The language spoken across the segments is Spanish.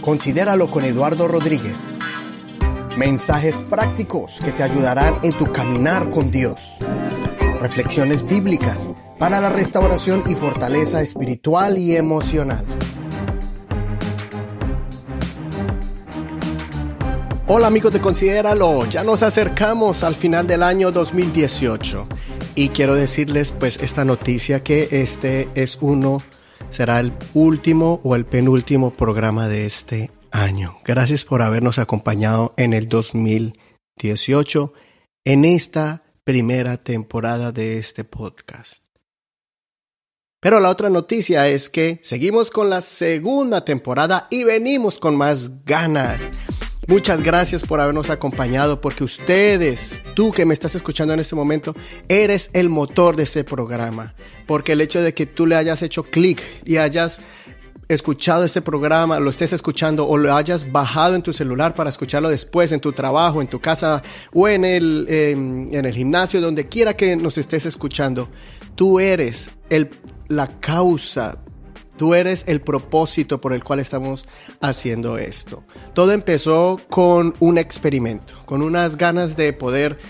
Considéralo con Eduardo Rodríguez. Mensajes prácticos que te ayudarán en tu caminar con Dios. Reflexiones bíblicas para la restauración y fortaleza espiritual y emocional. Hola amigos de Considéralo, ya nos acercamos al final del año 2018 y quiero decirles pues esta noticia que este es uno, será el último o el penúltimo programa de este año. Gracias por habernos acompañado en el 2018 en esta primera temporada de este podcast. Pero la otra noticia es que seguimos con la segunda temporada y venimos con más ganas. Muchas gracias por habernos acompañado porque ustedes, tú que me estás escuchando en este momento, eres el motor de este programa. Porque el hecho de que tú le hayas hecho clic y hayas escuchado este programa, lo estés escuchando o lo hayas bajado en tu celular para escucharlo después en tu trabajo, en tu casa o en el, en el gimnasio, donde quiera que nos estés escuchando, tú eres el, la causa Tú eres el propósito por el cual estamos haciendo esto. Todo empezó con un experimento, con unas ganas de poder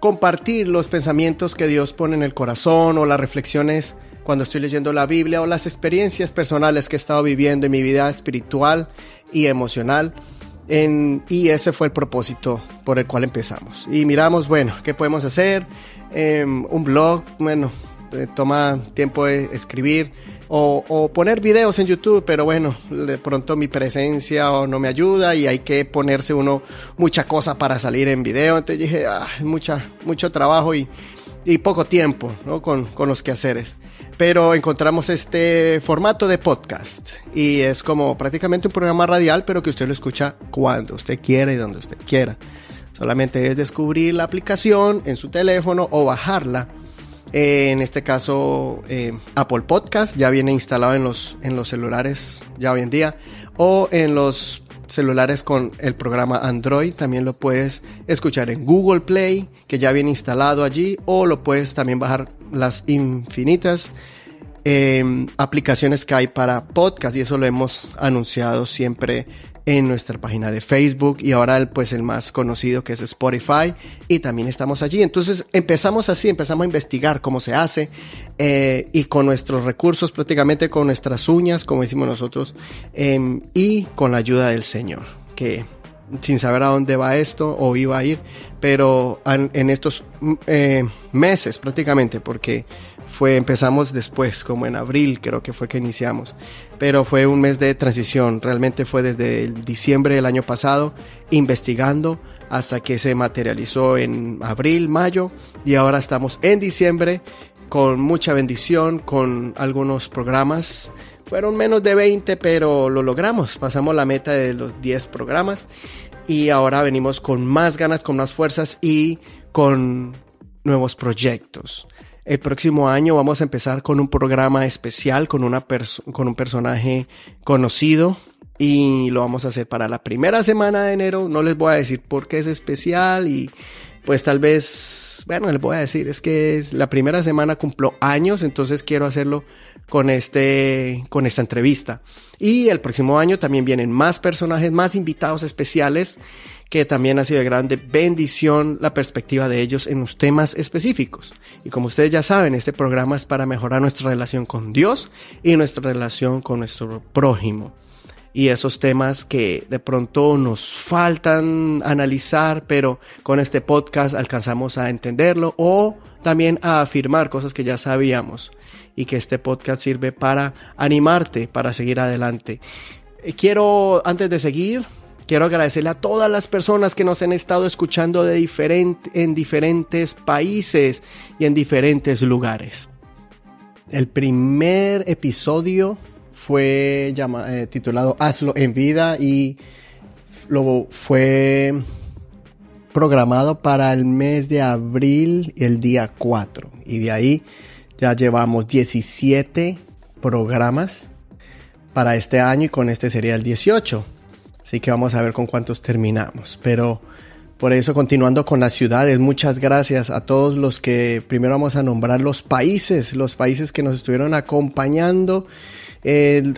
compartir los pensamientos que Dios pone en el corazón o las reflexiones cuando estoy leyendo la Biblia o las experiencias personales que he estado viviendo en mi vida espiritual y emocional. y ese fue el propósito por el cual empezamos. Y miramos, bueno, ¿qué podemos hacer? Em, un blog, bueno, eh, toma tiempo de escribir o, poner videos en YouTube, pero bueno, de pronto mi presencia no me ayuda y hay que ponerse uno mucha cosa para salir en video. Entonces dije, ah, mucha, mucho trabajo y, poco tiempo ¿no? con, con los quehaceres. Pero encontramos este formato de podcast y es como prácticamente un programa radial, pero que usted lo escucha cuando usted quiera y donde usted quiera. Solamente es descubrir la aplicación en su teléfono o bajarla eh, en este caso, eh, Apple Podcast ya viene instalado en los, en los celulares ya hoy en día. O en los celulares con el programa Android. También lo puedes escuchar en Google Play, que ya viene instalado allí. O lo puedes también bajar las infinitas em, aplicaciones que hay para podcast. Y eso lo hemos anunciado siempre en nuestra página de Facebook y ahora el, pues el más conocido que es Spotify y también estamos allí. Entonces empezamos así, empezamos a investigar cómo se hace eh, y con nuestros recursos, prácticamente con nuestras uñas, como decimos nosotros, em, y con la ayuda del Señor, que sin saber a dónde va esto o iba a ir, pero en, estos mm, eh, meses prácticamente, porque fue, empezamos después, como en abril creo que fue que iniciamos, pero fue un mes de transición, realmente fue desde el diciembre del año pasado investigando hasta que se materializó en abril, mayo y ahora estamos en diciembre con mucha bendición, con algunos programas. Fueron menos de 20, pero lo logramos. Pasamos la meta de los 10 programas y ahora venimos con más ganas, con más fuerzas y con nuevos proyectos. El próximo año vamos a empezar con un programa especial, con, una con un personaje conocido y lo vamos a hacer para la primera semana de enero. No les voy a decir por qué es especial y pues tal vez, bueno, les voy a decir, es que es la primera semana cumplo años, entonces quiero hacerlo con este con esta entrevista. Y el próximo año también vienen más personajes, más invitados especiales que también ha sido de grande bendición la perspectiva de ellos en los temas específicos. Y como ustedes ya saben, este programa es para mejorar nuestra relación con Dios y nuestra relación con nuestro prójimo. Y esos temas que de pronto nos faltan analizar, pero con este podcast alcanzamos a entenderlo o también a afirmar cosas que ya sabíamos y que este podcast sirve para animarte, para seguir adelante. Eh, quiero, antes de seguir, Quiero agradecerle a todas las personas que nos han estado escuchando de en diferentes países y en diferentes lugares. El primer episodio fue eh, titulado Hazlo en vida y lo fue programado para el mes de abril el día 4. Y de ahí ya llevamos 17 programas para este año y con este sería el 18. Así que vamos a ver con cuántos terminamos. Pero por eso, continuando con las ciudades, muchas gracias a todos los que primero vamos a nombrar los países, los países que nos estuvieron acompañando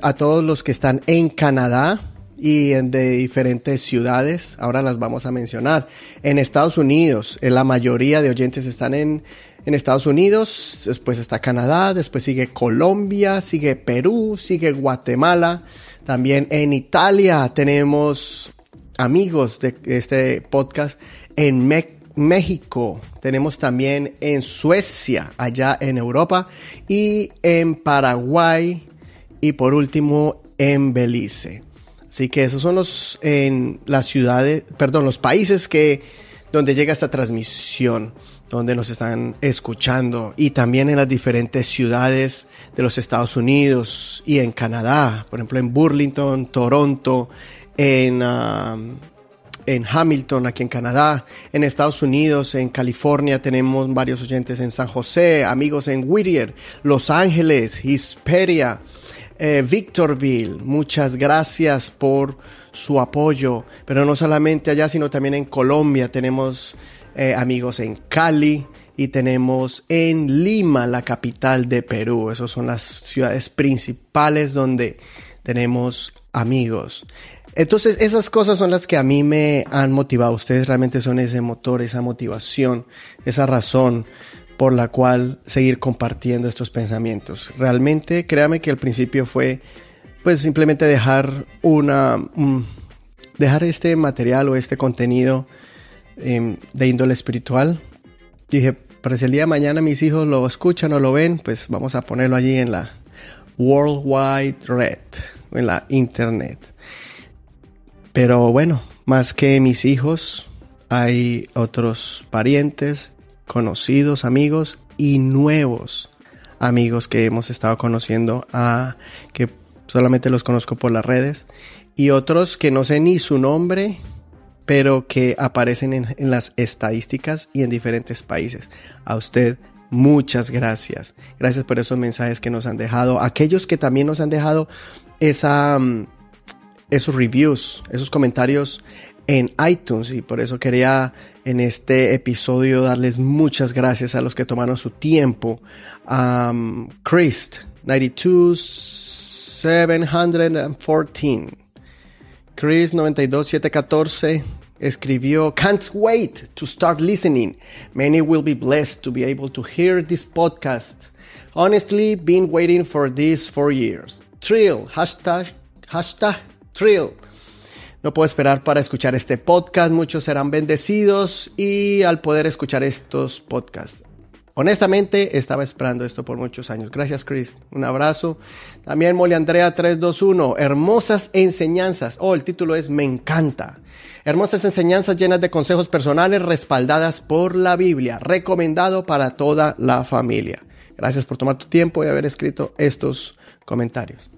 a todos los que están en Canadá y de diferentes ciudades, ahora las vamos a mencionar. En Estados Unidos, la mayoría de oyentes están en, en Estados Unidos, después está Canadá, después sigue Colombia, sigue Perú, sigue Guatemala, también en Italia tenemos amigos de este podcast, en México, tenemos también en Suecia, allá en Europa, y en Paraguay, y por último en Belice. Así que esos son los en las ciudades, perdón, los países que donde llega esta transmisión, donde nos están escuchando y también en las diferentes ciudades de los Estados Unidos y en Canadá, por ejemplo en Burlington, Toronto, en um, en Hamilton, aquí en Canadá, en Estados Unidos, en California, tenemos varios oyentes en San José, amigos en Whittier, Los Ángeles, Hisperia, eh, Victorville. Muchas gracias por su apoyo, pero no solamente allá, sino también en Colombia. Tenemos eh, amigos en Cali, y tenemos en Lima, la capital de Perú. Esas son las ciudades principales donde tenemos amigos. Entonces, esas cosas son las que a mí me han motivado. Ustedes realmente son ese motor, esa motivación, esa razón por la cual seguir compartiendo estos pensamientos. Realmente, créame que al principio fue, pues, simplemente dejar una, dejar este material o este contenido em, de índole espiritual. Dije, para si el día de mañana mis hijos lo escuchan o lo ven, pues vamos a ponerlo allí en la World Wide Red, en la Internet. Pero bueno, más que mis hijos, hay otros parientes, conocidos, amigos y nuevos amigos que hemos estado conociendo, a, que solamente los conozco por las redes, y otros que no sé ni su nombre, pero que aparecen en, las estadísticas y en diferentes países. A usted muchas gracias. Gracias por esos mensajes que nos han dejado. Aquellos que también nos han dejado mm, esos reviews, esos comentarios en iTunes y por eso quería en este episodio darles muchas gracias a los que tomaron su tiempo. Um, Chris, 92714. Chris 92714 escribió, Can't wait to start listening. Many will be blessed to be able to hear this podcast. Honestly, been waiting for this for years. Trill, hashtag, hashtag Trill. No puedo esperar para escuchar este podcast. Muchos serán bendecidos y al poder escuchar estos podcasts. Honestamente, estaba esperando esto por muchos años. Gracias, Chris. Un abrazo. También Mole Andrea 321. Hermosas enseñanzas. Oh, el título es Me encanta. Hermosas enseñanzas llenas de consejos personales respaldadas por la Biblia. Recomendado para toda la familia. Gracias por tomar tu tiempo y haber escrito estos comentarios.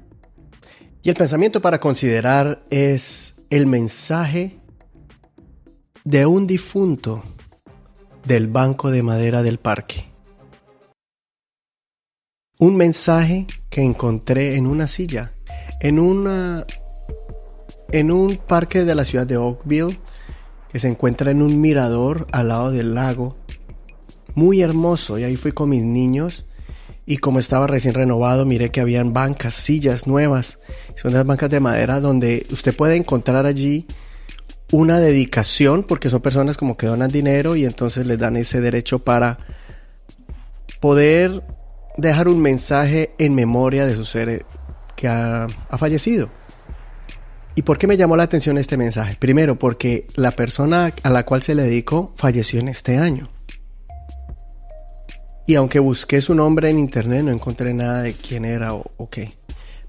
Y el pensamiento para considerar es el mensaje de un difunto del banco de madera del parque. Un mensaje que encontré en una silla, en una en un parque de la ciudad de Oakville que se encuentra en un mirador al lado del lago. Muy hermoso y ahí fui con mis niños y como estaba recién renovado, miré que habían bancas, sillas nuevas. Son las bancas de madera donde usted puede encontrar allí una dedicación porque son personas como que donan dinero y entonces les dan ese derecho para poder dejar un mensaje en memoria de su ser que ha, fallecido. ¿Y por qué me llamó la atención este mensaje? Primero, porque la persona a la cual se le dedicó falleció en este año. Y aunque busqué su nombre en internet, no encontré nada de quién era o, qué.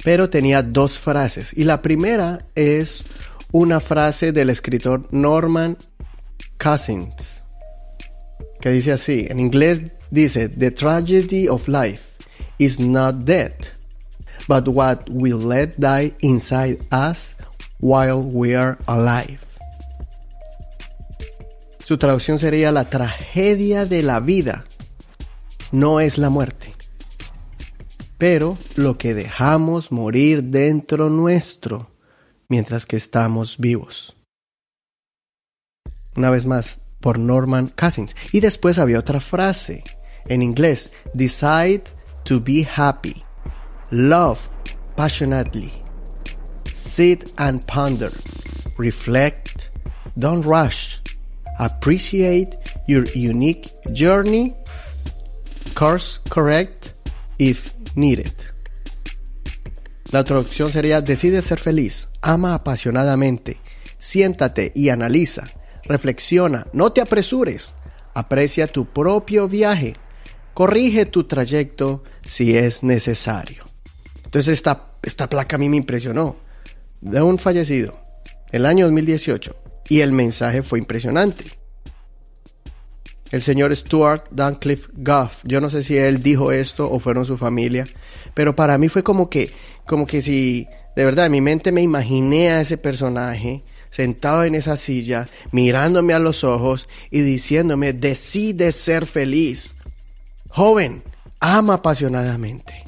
Pero tenía dos frases. Y la primera es una frase del escritor Norman Cousins, que dice así, en inglés dice, The tragedy of life is not death, but what will let die inside us while we are alive. Su traducción sería la tragedia de la vida no es la muerte, pero lo que dejamos morir dentro nuestro mientras que estamos vivos. Una vez más, por Norman Cousins. Y después había otra frase en inglés, decide to be happy. Love passionately. Sit and ponder. Reflect. Don't rush. Appreciate your unique journey. Course correct if needed. La traducción sería decide ser feliz, ama apasionadamente, siéntate y analiza, reflexiona, no te apresures, aprecia tu propio viaje, corrige tu trayecto si es necesario. Entonces esta, esta placa a mí me impresionó. De un fallecido, el año 2018, y el mensaje fue impresionante. El señor Stuart Duncliffe Goff, yo no sé si él dijo esto o fueron su familia, pero para mí fue como que, como que si, de verdad, en mi mente me imaginé a ese personaje sentado en esa silla, mirándome a los ojos y diciéndome, decide ser feliz. Joven, ama apasionadamente.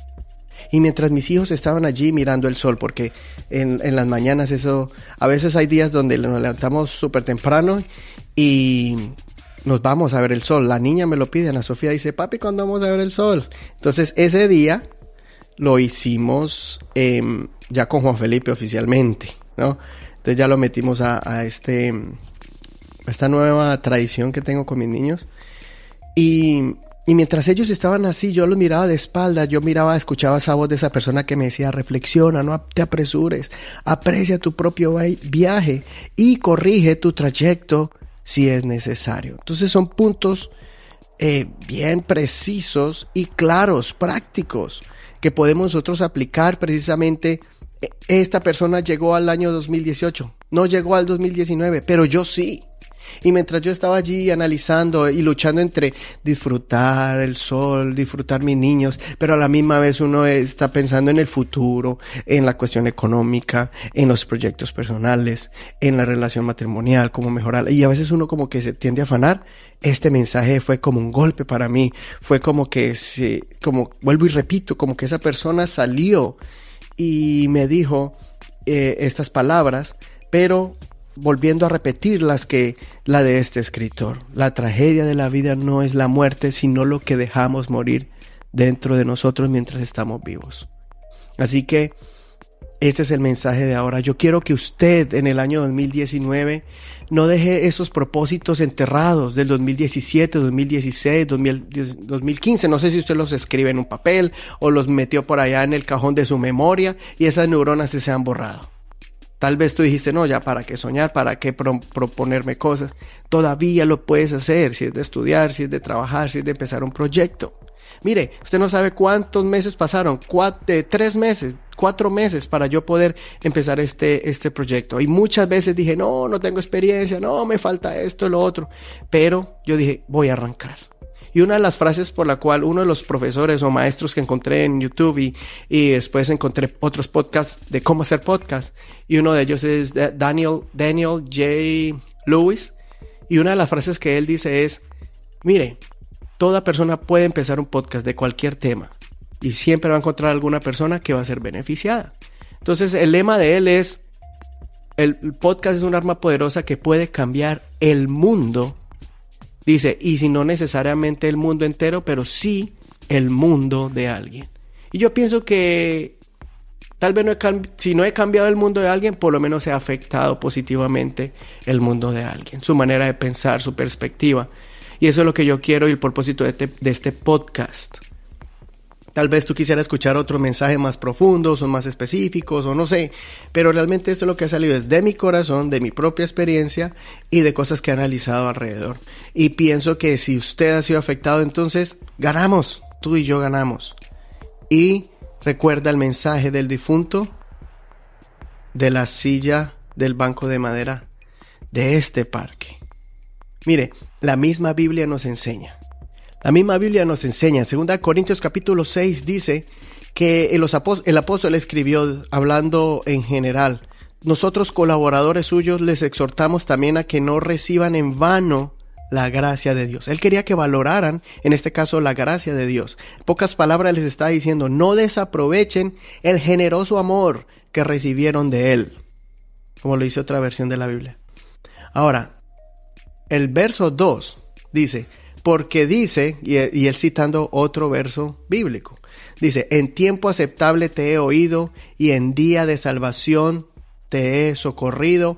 Y mientras mis hijos estaban allí mirando el sol, porque en, en las mañanas eso, a veces hay días donde nos levantamos súper temprano y nos vamos a ver el sol. La niña me lo pide, Ana Sofía dice, papi, ¿cuándo vamos a ver el sol? Entonces ese día lo hicimos em, ya con Juan Felipe oficialmente, ¿no? Entonces ya lo metimos a, este, esta nueva tradición que tengo con mis niños. Y, y mientras ellos estaban así, yo los miraba de espalda, yo miraba, escuchaba esa voz de esa persona que me decía, reflexiona, no te apresures, aprecia tu propio viaje y corrige tu trayecto si es necesario. Entonces son puntos eh, bien precisos y claros, prácticos, que podemos nosotros aplicar precisamente. E, esta persona llegó al año 2018, no llegó al 2019, pero yo sí. Y mientras yo estaba allí analizando y luchando entre disfrutar el sol, disfrutar mis niños, pero a la misma vez uno está pensando en el futuro, en la cuestión económica, en los proyectos personales, en la relación matrimonial, cómo mejorar. Y a veces uno como que se tiende a afanar. Este mensaje fue como un golpe para mí. Fue como que se, como vuelvo y repito, como que esa persona salió y me dijo eh, estas palabras, pero volviendo a repetir las que la de este escritor. La tragedia de la vida no es la muerte, sino lo que dejamos morir dentro de nosotros mientras estamos vivos. Así que este es el mensaje de ahora. Yo quiero que usted en el año 2019 no deje esos propósitos enterrados del 2017, 2016, 2015. No sé si usted los escribe en un papel o los metió por allá en el cajón de su memoria y esas neuronas se, se han borrado. Tal vez tú dijiste, no, ya para qué soñar, para qué proponerme cosas. Todavía lo puedes hacer, si es de estudiar, si es de trabajar, si es de empezar un proyecto. Mire, usted no sabe cuántos meses pasaron, cuatro, tres meses, cuatro meses para yo poder empezar este, este proyecto. Y muchas veces dije, no, no tengo experiencia, no, me falta esto, lo otro. Pero yo dije, voy a arrancar. Y una de las frases por la cual uno de los profesores o maestros que encontré en YouTube y, y después encontré otros podcasts de cómo hacer podcast, y uno de ellos es Daniel, Daniel J. Lewis, y una de las frases que él dice es, mire, toda persona puede empezar un podcast de cualquier tema y siempre va a encontrar alguna persona que va a ser beneficiada. Entonces el lema de él es, el podcast es un arma poderosa que puede cambiar el mundo Dice, y si no necesariamente el mundo entero, pero sí el mundo de alguien. Y yo pienso que tal vez no si no he cambiado el mundo de alguien, por lo menos he afectado positivamente el mundo de alguien, su manera de pensar, su perspectiva. Y eso es lo que yo quiero y el propósito de este, de este podcast. Tal vez tú quisieras escuchar otro mensaje más profundo, o más específicos, o no sé, pero realmente esto es lo que ha salido es de mi corazón, de mi propia experiencia y de cosas que he analizado alrededor. Y pienso que si usted ha sido afectado, entonces ganamos, tú y yo ganamos. Y recuerda el mensaje del difunto de la silla del banco de madera de este parque. Mire, la misma Biblia nos enseña la misma Biblia nos enseña, en 2 Corintios capítulo 6 dice que el, el apóstol escribió hablando en general, nosotros colaboradores suyos les exhortamos también a que no reciban en vano la gracia de Dios. Él quería que valoraran, en este caso, la gracia de Dios. En pocas palabras les está diciendo, no desaprovechen el generoso amor que recibieron de Él, como lo dice otra versión de la Biblia. Ahora, el verso 2 dice, porque dice, y, él citando otro verso bíblico, dice, en tiempo aceptable te he oído y en día de salvación te he socorrido.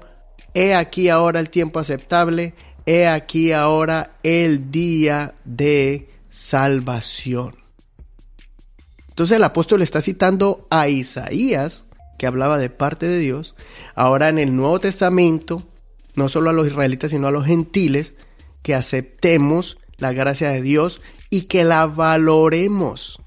He aquí ahora el tiempo aceptable, he aquí ahora el día de salvación. Entonces el apóstol está citando a Isaías, que hablaba de parte de Dios, ahora en el Nuevo Testamento, no solo a los israelitas, sino a los gentiles, que aceptemos la gracia de Dios y que la valoremos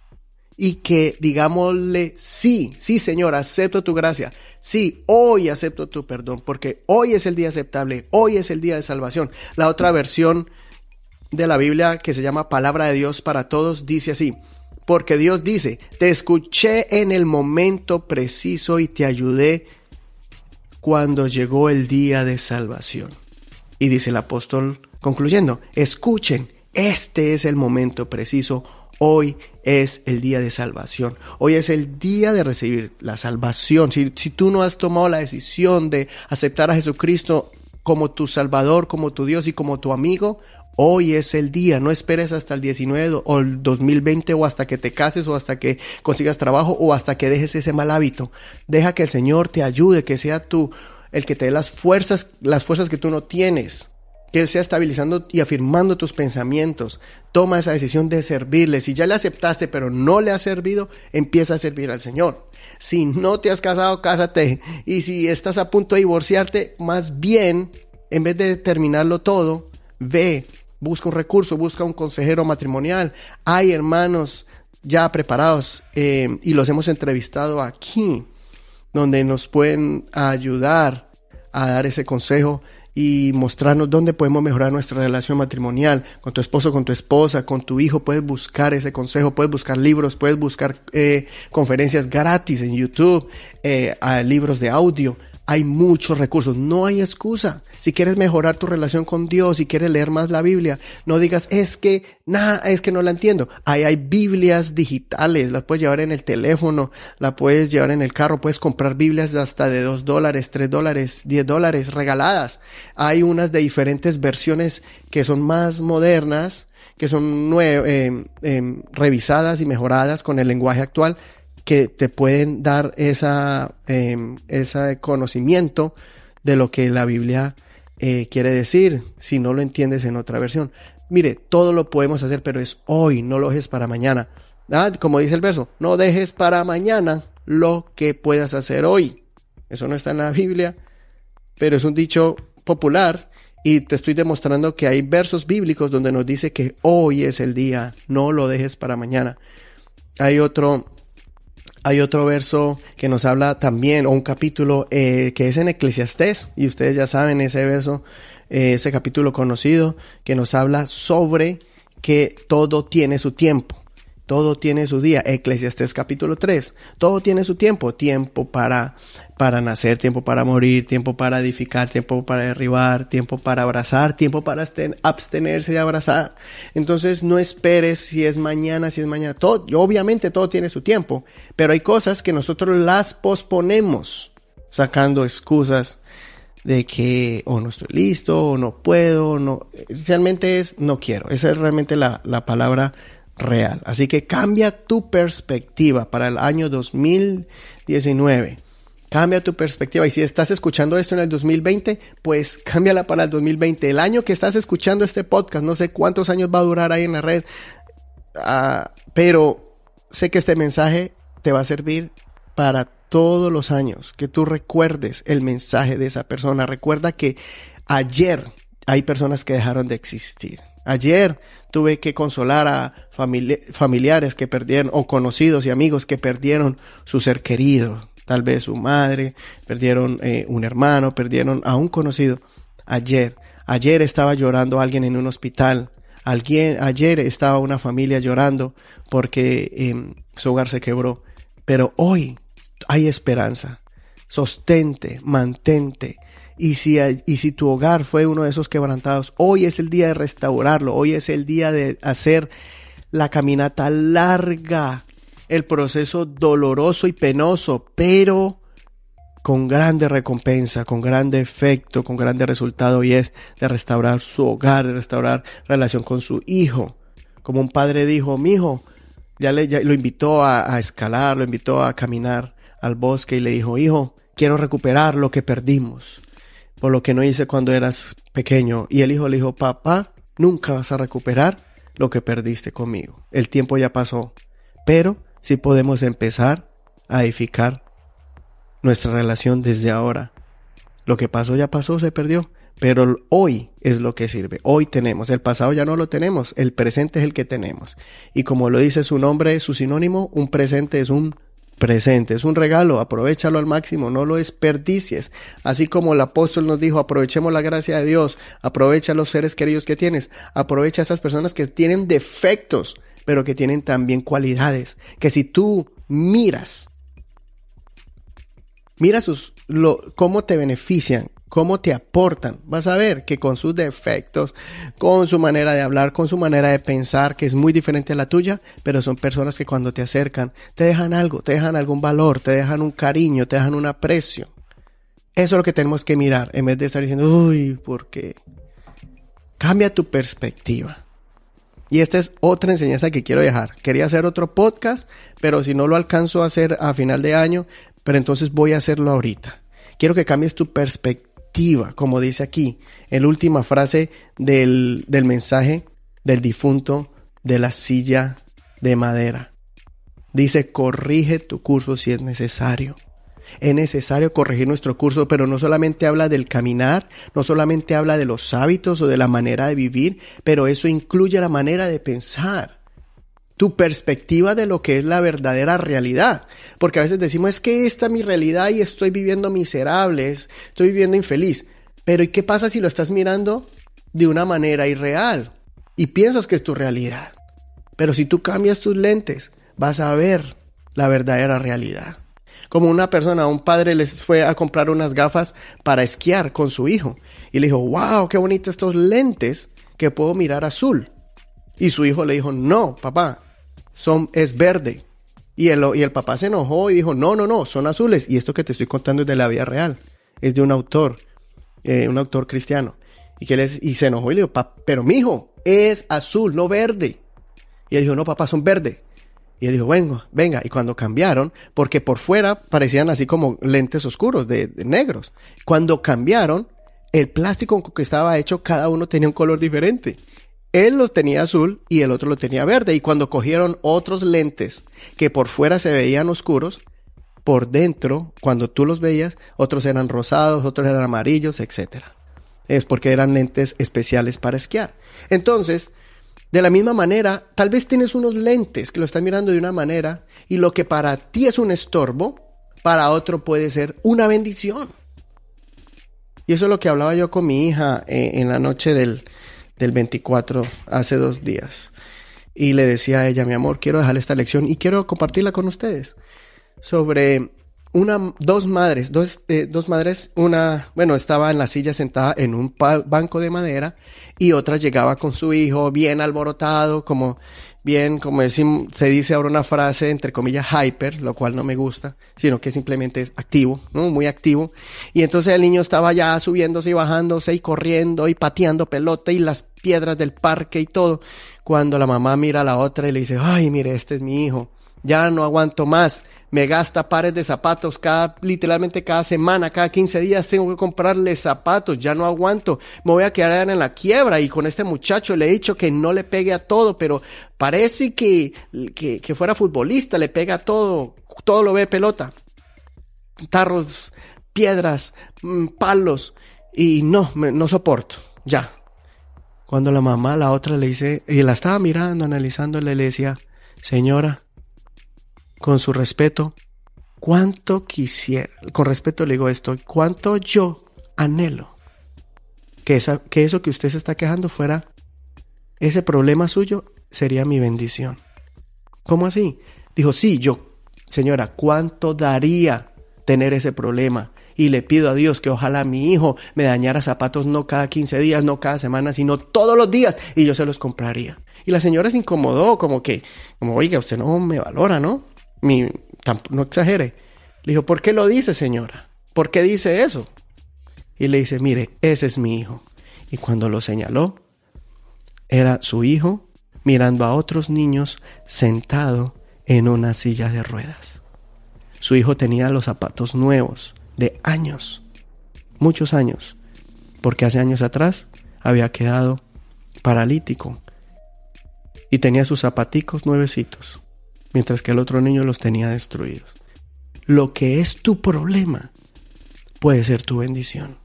y que digámosle, sí, sí Señor, acepto tu gracia, sí, hoy acepto tu perdón, porque hoy es el día aceptable, hoy es el día de salvación. La otra versión de la Biblia que se llama Palabra de Dios para Todos dice así, porque Dios dice, te escuché en el momento preciso y te ayudé cuando llegó el día de salvación. Y dice el apóstol concluyendo, escuchen, este es el momento preciso, hoy es el día de salvación. Hoy es el día de recibir la salvación. Si, tú no has tomado la decisión de aceptar a Jesucristo como tu Salvador, como tu Dios y como tu amigo, Hoy es el día, no esperes hasta el 19 o el 2020 o hasta que te cases o hasta que consigas trabajo o hasta que dejes ese mal hábito. Deja que el Señor te ayude, que sea tú el que te dé las fuerzas, las fuerzas que tú no tienes que Él sea estabilizando y afirmando tus pensamientos. Toma esa decisión de servirle. Si ya le aceptaste pero no le has servido, empieza a servir al Señor. Si no te has casado, cásate. Y si estás a punto de divorciarte, más bien, en vez de terminarlo todo, ve, busca un recurso, busca un consejero matrimonial. Hay hermanos ya preparados eh, y los hemos entrevistado aquí, donde nos pueden ayudar a dar ese consejo y mostrarnos dónde podemos mejorar nuestra relación matrimonial con tu esposo, con tu esposa, con tu hijo. Puedes buscar ese consejo, puedes buscar libros, puedes buscar eh, conferencias gratis en YouTube, eh, libros de audio hay muchos recursos, no hay excusa. Si quieres mejorar tu relación con Dios, si quieres leer más la Biblia, no digas, es que, nada, es que no la entiendo. Ahí hay Biblias digitales, las puedes llevar en el teléfono, la puedes llevar en el carro, puedes comprar Biblias hasta de 2 dólares, 3 dólares, 10 dólares regaladas. Hay unas de diferentes versiones que son más modernas, que son eh, eh, revisadas y mejoradas con el lenguaje actual que te pueden dar esa, em, ese conocimiento de lo que la Biblia eh, quiere decir, si no lo entiendes en otra versión. Mire, todo lo podemos hacer, pero es hoy, no lo dejes para mañana. Ah, como dice el verso, no dejes para mañana lo que puedas hacer hoy. Eso no está en la Biblia, pero es un dicho popular y te estoy demostrando que hay versos bíblicos donde nos dice que hoy es el día, no lo dejes para mañana. Hay otro hay otro verso que nos habla también, o un capítulo eh, que es en Eclesiastés, y ustedes ya saben ese verso, eh, ese capítulo conocido, que nos habla sobre que todo tiene su tiempo. Todo tiene su día. Eclesiastés capítulo 3. Todo tiene su tiempo. Tiempo para, para nacer, tiempo para morir, tiempo para edificar, tiempo para derribar, tiempo para abrazar, tiempo para abstenerse de abrazar. Entonces no esperes si es mañana, si es mañana. Todo, obviamente todo tiene su tiempo, pero hay cosas que nosotros las posponemos sacando excusas de que o no estoy listo o no puedo, no, realmente es no quiero. Esa es realmente la, la palabra real. Así que cambia tu perspectiva para el año 2019. Cambia tu perspectiva. Y si estás escuchando esto en el 2020, pues cámbiala para el 2020. El año que estás escuchando este podcast, no sé cuántos años va a durar ahí en la red, ah, pero sé que este mensaje te va a servir para todos los años. Que tú recuerdes el mensaje de esa persona. Recuerda que ayer hay personas que dejaron de existir. Ayer tuve que consolar a familiares que perdieron, o conocidos y amigos que perdieron su ser querido, tal vez su madre, perdieron eh, un hermano, perdieron a un conocido. Ayer, ayer estaba llorando alguien en un hospital. Alguien, ayer estaba una familia llorando porque em, su hogar se quebró. Pero hoy hay esperanza. Sostente, mantente, y si, y si tu hogar fue uno de esos quebrantados, hoy es el día de restaurarlo, hoy es el día de hacer la caminata larga, el proceso doloroso y penoso, pero con grande recompensa, con grande efecto, con grande resultado y es de restaurar su hogar, de restaurar relación con su hijo. Como un padre dijo, mi hijo, ya, le, lo invitó a, a escalar, lo invitó a caminar al bosque y le dijo, hijo, quiero recuperar lo que perdimos, por lo que no hice cuando eras pequeño. Y el hijo le dijo, papá, nunca vas a recuperar lo que perdiste conmigo. El tiempo ya pasó, pero sí podemos empezar a edificar nuestra relación desde ahora. Lo que pasó ya pasó, se perdió. Pero hoy es lo que sirve. Hoy tenemos. El pasado ya no lo tenemos. El presente es el que tenemos. Y como lo dice su nombre, su sinónimo, un presente es un presente. Es un regalo. Aprovechalo al máximo. No lo desperdicies. Así como el apóstol nos dijo, aprovechemos la gracia de Dios. Aprovecha los seres queridos que tienes. Aprovecha a esas personas que tienen defectos, pero que tienen también cualidades. Que si tú miras Mira sus, lo, cómo te benefician, cómo te aportan. Vas a ver que con sus defectos, con su manera de hablar, con su manera de pensar, que es muy diferente a la tuya, pero son personas que cuando te acercan te dejan algo, te dejan algún valor, te dejan un cariño, te dejan un aprecio. Eso es lo que tenemos que mirar en vez de estar diciendo, uy, ¿por qué? Cambia tu perspectiva. Y esta es otra enseñanza que quiero dejar. Quería hacer otro podcast, pero si no lo alcanzo a hacer a final de año, pero entonces voy a hacerlo ahorita. Quiero que cambies tu perspectiva, como dice aquí, en la última frase del, del mensaje del difunto de la silla de madera. Dice, corrige tu curso si es necesario. Es necesario corregir nuestro curso, pero no solamente habla del caminar, no solamente habla de los hábitos o de la manera de vivir, pero eso incluye la manera de pensar tu perspectiva de lo que es la verdadera realidad. Porque a veces decimos, es que esta es mi realidad y estoy viviendo miserable, estoy viviendo infeliz. Pero ¿y qué pasa si lo estás mirando de una manera irreal y piensas que es tu realidad? Pero si tú cambias tus lentes, vas a ver la verdadera realidad. Como una persona, un padre les fue a comprar unas gafas para esquiar con su hijo y le dijo, wow, qué bonitos estos lentes que puedo mirar azul. Y su hijo le dijo, no, papá, son, es verde. Y el, y el papá se enojó y dijo, no, no, no, son azules. Y esto que te estoy contando es de la vida real. Es de un autor, eh, un autor cristiano. Y, que les, y se enojó y le dijo, pero mi hijo, es azul, no verde. Y él dijo, no, papá, son verde. Y él dijo, venga, venga. Y cuando cambiaron, porque por fuera parecían así como lentes oscuros, de, de negros. Cuando cambiaron, el plástico con que estaba hecho, cada uno tenía un color diferente. Él lo tenía azul y el otro lo tenía verde. Y cuando cogieron otros lentes que por fuera se veían oscuros, por dentro, cuando tú los veías, otros eran rosados, otros eran amarillos, etc. Es porque eran lentes especiales para esquiar. Entonces, de la misma manera, tal vez tienes unos lentes que lo están mirando de una manera y lo que para ti es un estorbo, para otro puede ser una bendición. Y eso es lo que hablaba yo con mi hija eh, en la noche del, del 24 hace dos días. Y le decía a ella, mi amor, quiero dejarle esta lección y quiero compartirla con ustedes sobre una, dos madres, dos, eh, dos madres, una, bueno, estaba en la silla sentada en un banco de madera y otra llegaba con su hijo bien alborotado, como bien, como se dice ahora una frase entre comillas hyper, lo cual no me gusta, sino que simplemente es activo. Muy activo. Y entonces el niño estaba ya subiéndose y bajándose y corriendo y pateando pelota y las piedras del parque y todo. Cuando la mamá mira a la otra y le dice, ay, mire, este es mi hijo, ya no aguanto más me gasta pares de zapatos cada, literalmente cada semana, cada 15 días tengo que comprarle zapatos, ya no aguanto, me voy a quedar en la quiebra y con este muchacho le he dicho que no le pegue a todo, pero parece que, que, que fuera futbolista, le pega a todo, todo lo ve pelota, tarros, piedras, mm, palos y no, no soporto, ya. Cuando la mamá, la otra le dice, y la estaba mirando, analizándole, le decía, señora, con su respeto, cuánto quisiera, con respeto le digo esto, cuánto yo anhelo que, esa, que eso que usted se está quejando fuera, ese problema suyo sería mi bendición. ¿Cómo así? Dijo, sí, yo, señora, ¿cuánto daría tener ese problema? Y le pido a Dios que ojalá mi hijo me dañara zapatos no cada 15 días, no cada semana, sino todos los días, y yo se los compraría. Y la señora se incomodó, como que, como, oiga, usted no me valora, ¿no? Mi, no exagere. Le dijo, ¿por qué lo dice, señora? ¿por qué dice eso? Y le dice, mire, ese es mi hijo. Y cuando lo señaló, era su hijo mirando a otros niños sentado en una silla de ruedas. Su hijo tenía los zapatos nuevos, de años, muchos años, porque hace años atrás había quedado paralítico y tenía sus zapaticos nuevecitos, mientras que el otro niño los tenía destruidos. Lo que es tu problema puede ser tu bendición.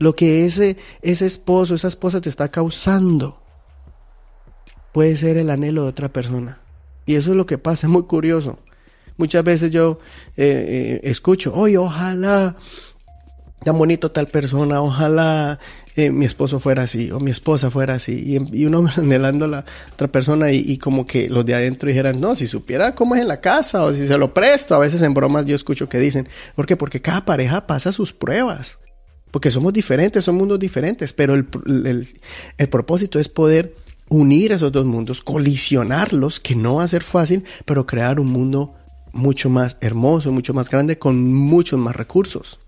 Lo que ese, ese esposo, esa esposa te está causando puede ser el anhelo de otra persona. Y eso es lo que pasa, es muy curioso. Muchas veces yo eh, eh, escucho, oye, ojalá tan bonito tal persona, ojalá eh, mi esposo fuera así o mi esposa fuera así. Y, uno anhelando a la otra persona y, como que los de adentro dijeran, no, si supiera cómo es en la casa o si se lo presto. A veces en bromas yo escucho que dicen, ¿por qué? Porque cada pareja pasa sus pruebas. Porque somos diferentes, son mundos diferentes, pero el, el propósito es poder unir esos dos mundos, colisionarlos, que no va a ser fácil, pero crear un mundo mucho más hermoso, mucho más grande, con muchos más recursos.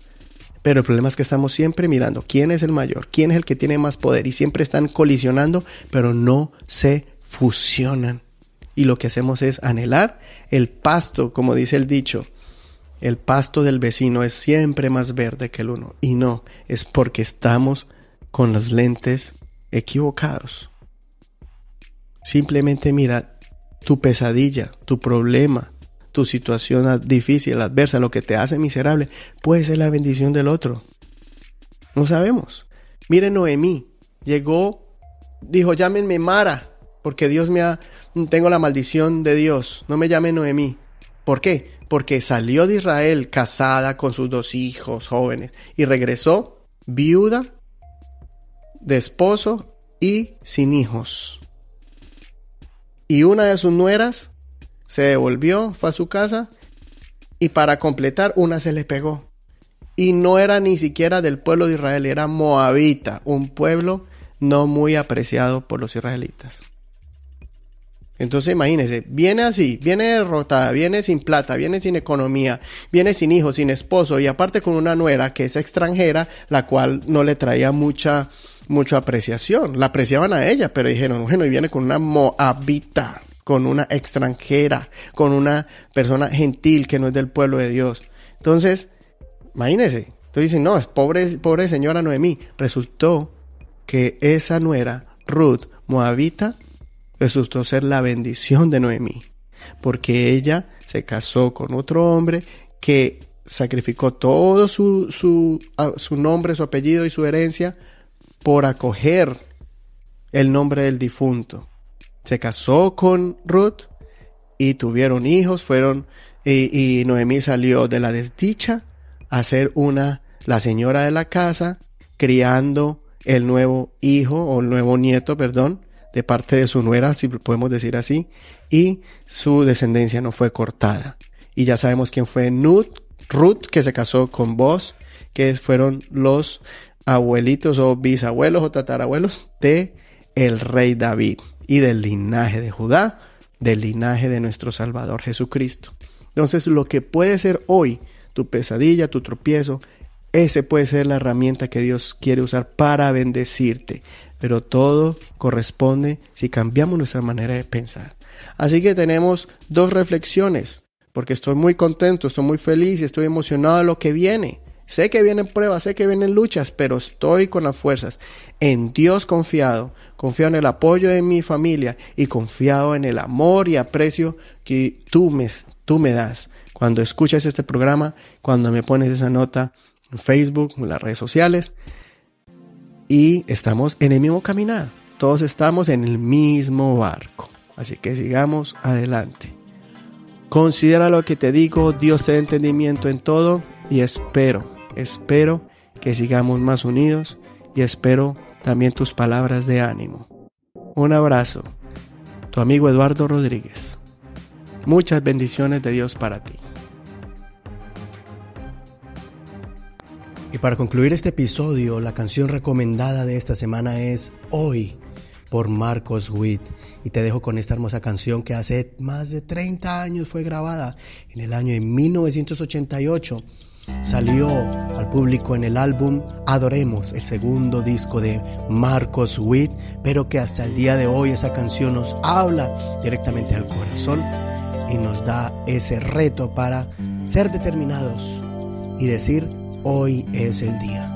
Pero el problema es que estamos siempre mirando quién es el mayor, quién es el que tiene más poder y siempre están colisionando, pero no se fusionan. Y lo que hacemos es anhelar el pasto, como dice el dicho, el pasto del vecino es siempre más verde que el uno. Y no, es porque estamos con los lentes equivocados. Simplemente mira tu pesadilla, tu problema, tu situación difícil, adversa, lo que te hace miserable, puede ser la bendición del otro. No sabemos. Mire Noemí, llegó, dijo, llámenme Mara, porque Dios me ha, tengo la maldición de Dios, no me llame Noemí. ¿Por qué? Porque salió de Israel casada con sus dos hijos jóvenes y regresó viuda, de esposo y sin hijos. Y una de sus nueras se devolvió, fue a su casa y para completar una se le pegó. Y no era ni siquiera del pueblo de Israel, era moabita, un pueblo no muy apreciado por los israelitas. Entonces imagínense, viene así, viene derrotada, viene sin plata, viene sin economía, viene sin hijos, sin esposo y aparte con una nuera que es extranjera, la cual no le traía mucha, mucha apreciación. La apreciaban a ella, pero dijeron, bueno, y viene con una moabita con una extranjera, con una persona gentil que no es del pueblo de Dios. Entonces, imagínense, entonces dicen, no, es pobre, pobre señora Noemí. Resultó que esa nuera, Ruth, moabita, resultó ser la bendición de Noemí, porque ella se casó con otro hombre que sacrificó todo su, su, su nombre, su apellido y su herencia por acoger el nombre del difunto se casó con Ruth y tuvieron hijos, fueron y, Noemí salió de la desdicha a ser una la señora de la casa, criando el nuevo hijo o el nuevo nieto, perdón, de parte de su nuera, si podemos decir así, y su descendencia no fue cortada. Y ya sabemos quién fue Nut, Ruth, que se casó con vos, que fueron los abuelitos o bisabuelos o tatarabuelos de el rey David y del linaje de Judá, del linaje de nuestro Salvador Jesucristo. Entonces, lo que puede ser hoy tu pesadilla, tu tropiezo, ese puede ser la herramienta que Dios quiere usar para bendecirte. Pero todo corresponde si cambiamos nuestra manera de pensar. Así que tenemos dos reflexiones, porque estoy muy contento, estoy muy feliz y estoy emocionado de lo que viene. Sé que vienen pruebas, sé que vienen luchas, pero estoy con las fuerzas. En Dios confiado, confiado en el apoyo de mi familia y confiado en el amor y aprecio que tú me, tú me das. Cuando escuchas este programa, cuando me pones esa nota en Facebook, en las redes sociales, y estamos en el mismo caminar. Todos estamos en el mismo barco. Así que sigamos adelante. Considera lo que te digo, Dios te da entendimiento en todo y espero Espero que sigamos más unidos y espero también tus palabras de ánimo. Un abrazo, tu amigo Eduardo Rodríguez. Muchas bendiciones de Dios para ti. Y para concluir este episodio, la canción recomendada de esta semana es Hoy por Marcos Witt. Y te dejo con esta hermosa canción que hace más de 30 años fue grabada en el año de 1988 Salió al público en el álbum Adoremos, el segundo disco de Marcos Witt, pero que hasta el día de hoy esa canción nos habla directamente al corazón y nos da ese reto para ser determinados y decir hoy es el día.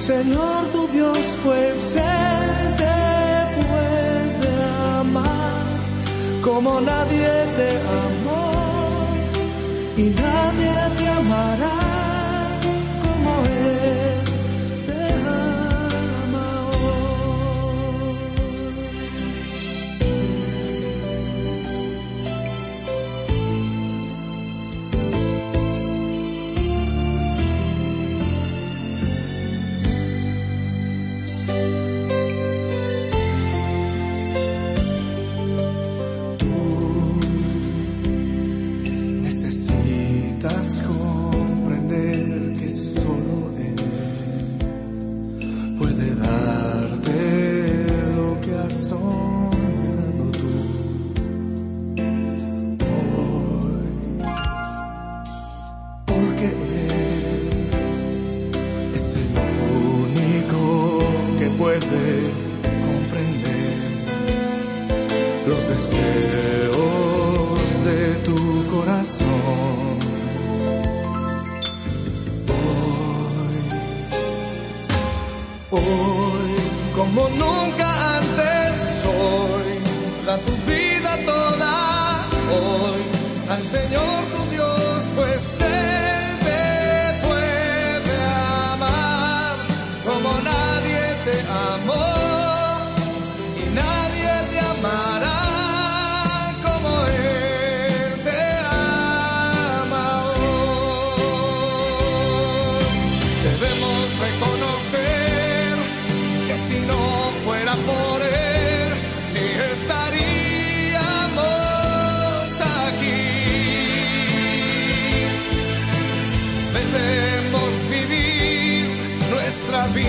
Señor tu Dios, pues Él te puede amar como nadie te amó. Y nadie te amará.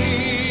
You.